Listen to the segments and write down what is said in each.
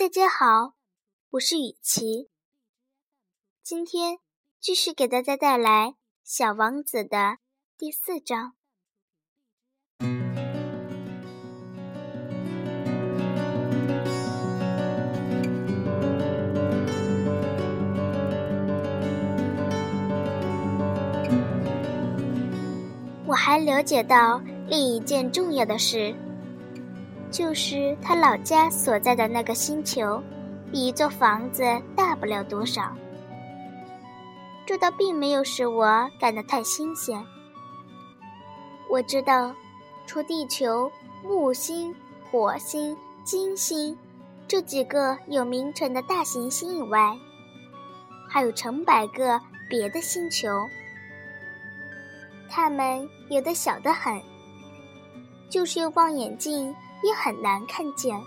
大家好，我是雨琪。今天继续给大家带来《小王子》的第四章。我还了解到另一件重要的事，就是他老家所在的那个星球，比一座房子大不了多少。这倒并没有使我感到太新鲜。我知道，除地球、木星、火星、金星这几个有名称的大行星以外，还有成百个别的星球。它们有的小得很，就是用望远镜也很难看见。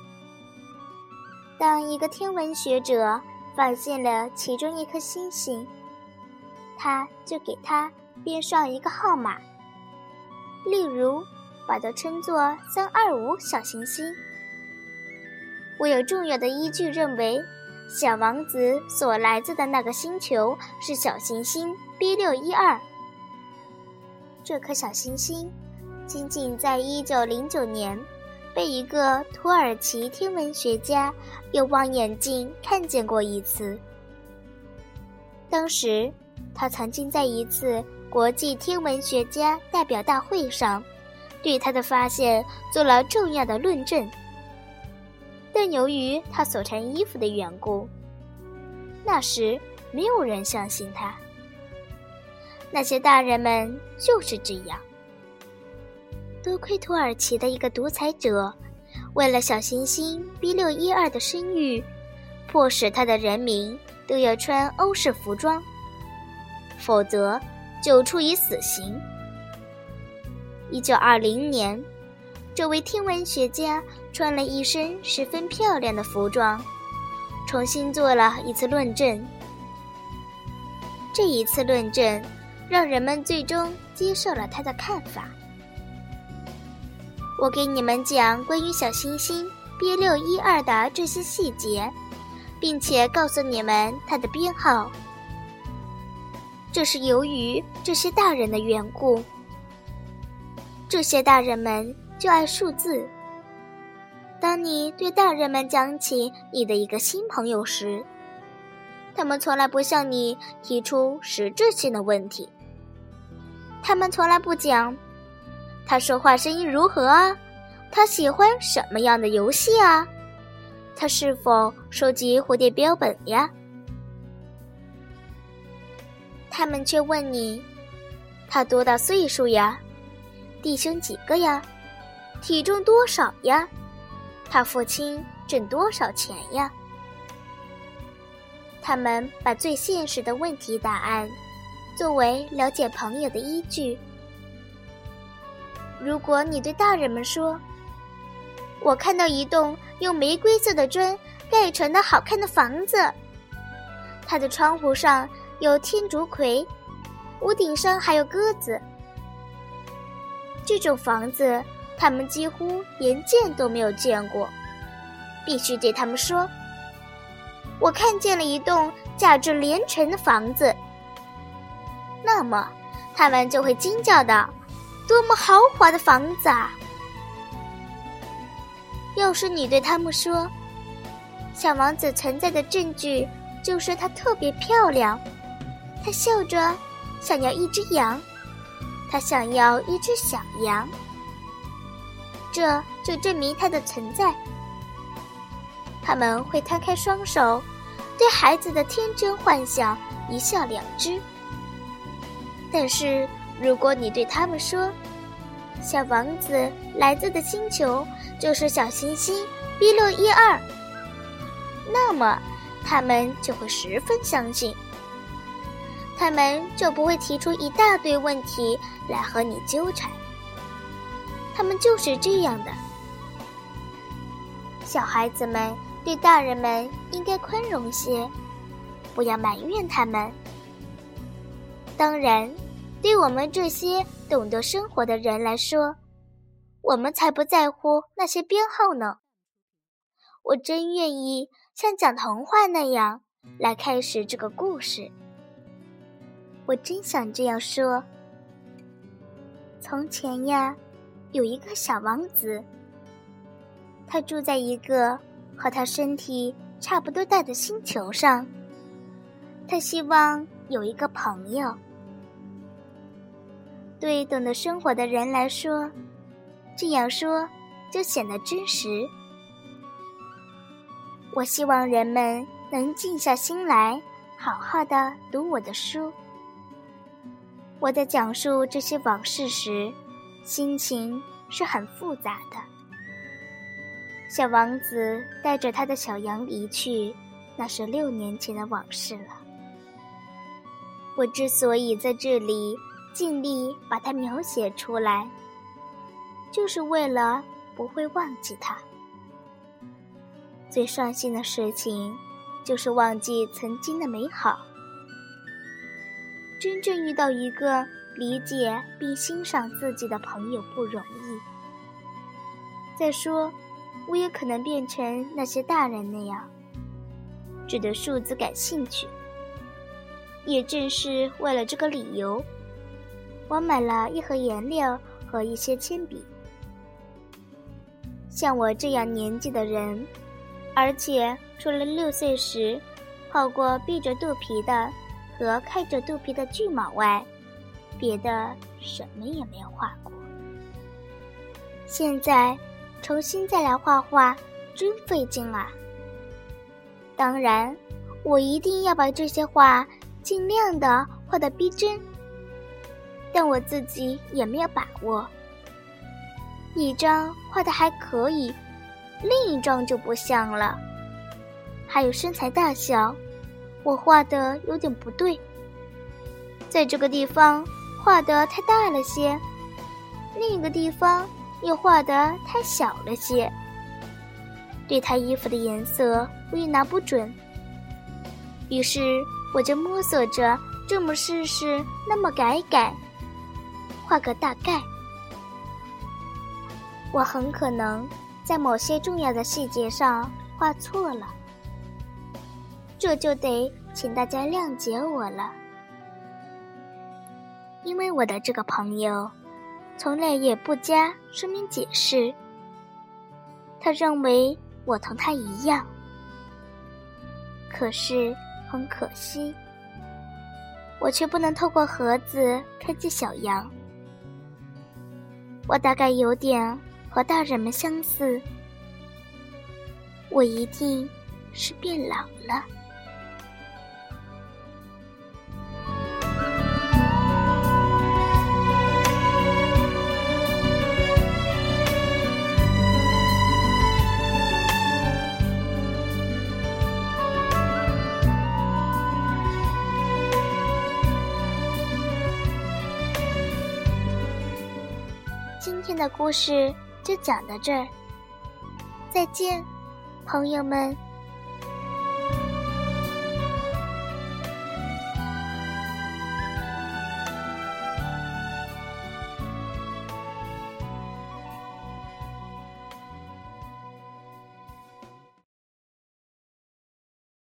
当一个天文学者发现了其中一颗星星，他就给它编上一个号码，例如把它称作“三二五小行星”。我有重要的依据认为，小王子所来自的那个星球是小行星 B 六一二。这颗小行星仅仅在1909年被一个土耳其天文学家用望远镜看见过一次。当时，他曾经在一次国际天文学家代表大会上，对他的发现做了重要的论证。但由于他所穿衣服的缘故，那时没有人相信他。那些大人们就是这样。多亏土耳其的一个独裁者，为了小行星 B 六一二的声誉，迫使他的人民都要穿欧式服装，否则就处以死刑。一九二零年，这位天文学家穿了一身十分漂亮的服装，重新做了一次论证。这一次论证。让人们最终接受了他的看法。我给你们讲关于小星星 B 六一二的这些细节，并且告诉你们它的编号。这是由于这些大人的缘故。这些大人们就爱数字。当你对大人们讲起你的一个新朋友时，他们从来不向你提出实质性的问题。他们从来不讲，他说话声音如何啊？他喜欢什么样的游戏啊？他是否收集蝴蝶标本呀？他们却问你，他多大岁数呀？弟兄几个呀？体重多少呀？他父亲挣多少钱呀？他们把最现实的问题答案。作为了解朋友的依据，如果你对大人们说：“我看到一栋用玫瑰色的砖盖成的好看的房子，它的窗户上有天竺葵，屋顶上还有鸽子。”这种房子，他们几乎连见都没有见过。必须对他们说：“我看见了一栋价值连城的房子。”那么，他们就会惊叫道：“多么豪华的房子啊！”要是你对他们说：“小王子存在的证据就是她特别漂亮，她笑着想要一只羊，她想要一只小羊，这就证明她的存在。”他们会摊开双手，对孩子的天真幻想一笑了之。但是，如果你对他们说，小王子来自的星球就是小行星 B 六一二，那么他们就会十分相信，他们就不会提出一大堆问题来和你纠缠。他们就是这样的。小孩子们对大人们应该宽容些，不要埋怨他们。当然。对我们这些懂得生活的人来说，我们才不在乎那些编号呢。我真愿意像讲童话那样来开始这个故事。我真想这样说。从前呀，有一个小王子，他住在一个和他身体差不多大的星球上。他希望有一个朋友。对懂得生活的人来说，这样说就显得真实。我希望人们能静下心来，好好的读我的书。我在讲述这些往事时，心情是很复杂的。小王子带着他的小羊离去，那是六年前的往事了。我之所以在这里尽力把它描写出来，就是为了不会忘记它。最伤心的事情，就是忘记曾经的美好。真正遇到一个理解并欣赏自己的朋友不容易。再说，我也可能变成那些大人那样，只对数字感兴趣。也正是为了这个理由，我买了一盒颜料和一些铅笔。像我这样年纪的人，而且除了六岁时画过闭着肚皮的。和开着肚皮的巨蟒外，别的什么也没有画过。现在重新再来画画，真费劲啊！当然，我一定要把这些画尽量的画的逼真，但我自己也没有把握。一张画的还可以，另一张就不像了。还有身材大小。我画的有点不对，在这个地方画的太大了些，另一个地方又画的太小了些。对他衣服的颜色我也拿不准，于是我就摸索着这么试试，那么改改，画个大概。我很可能在某些重要的细节上画错了。这就得请大家谅解我了，因为我的这个朋友从来也不加说明解释。他认为我同他一样，可是很可惜，我却不能透过盒子看见小羊。我大概有点和大人们相似，我一定是变老了。天的故事就讲到这儿，再见，朋友们。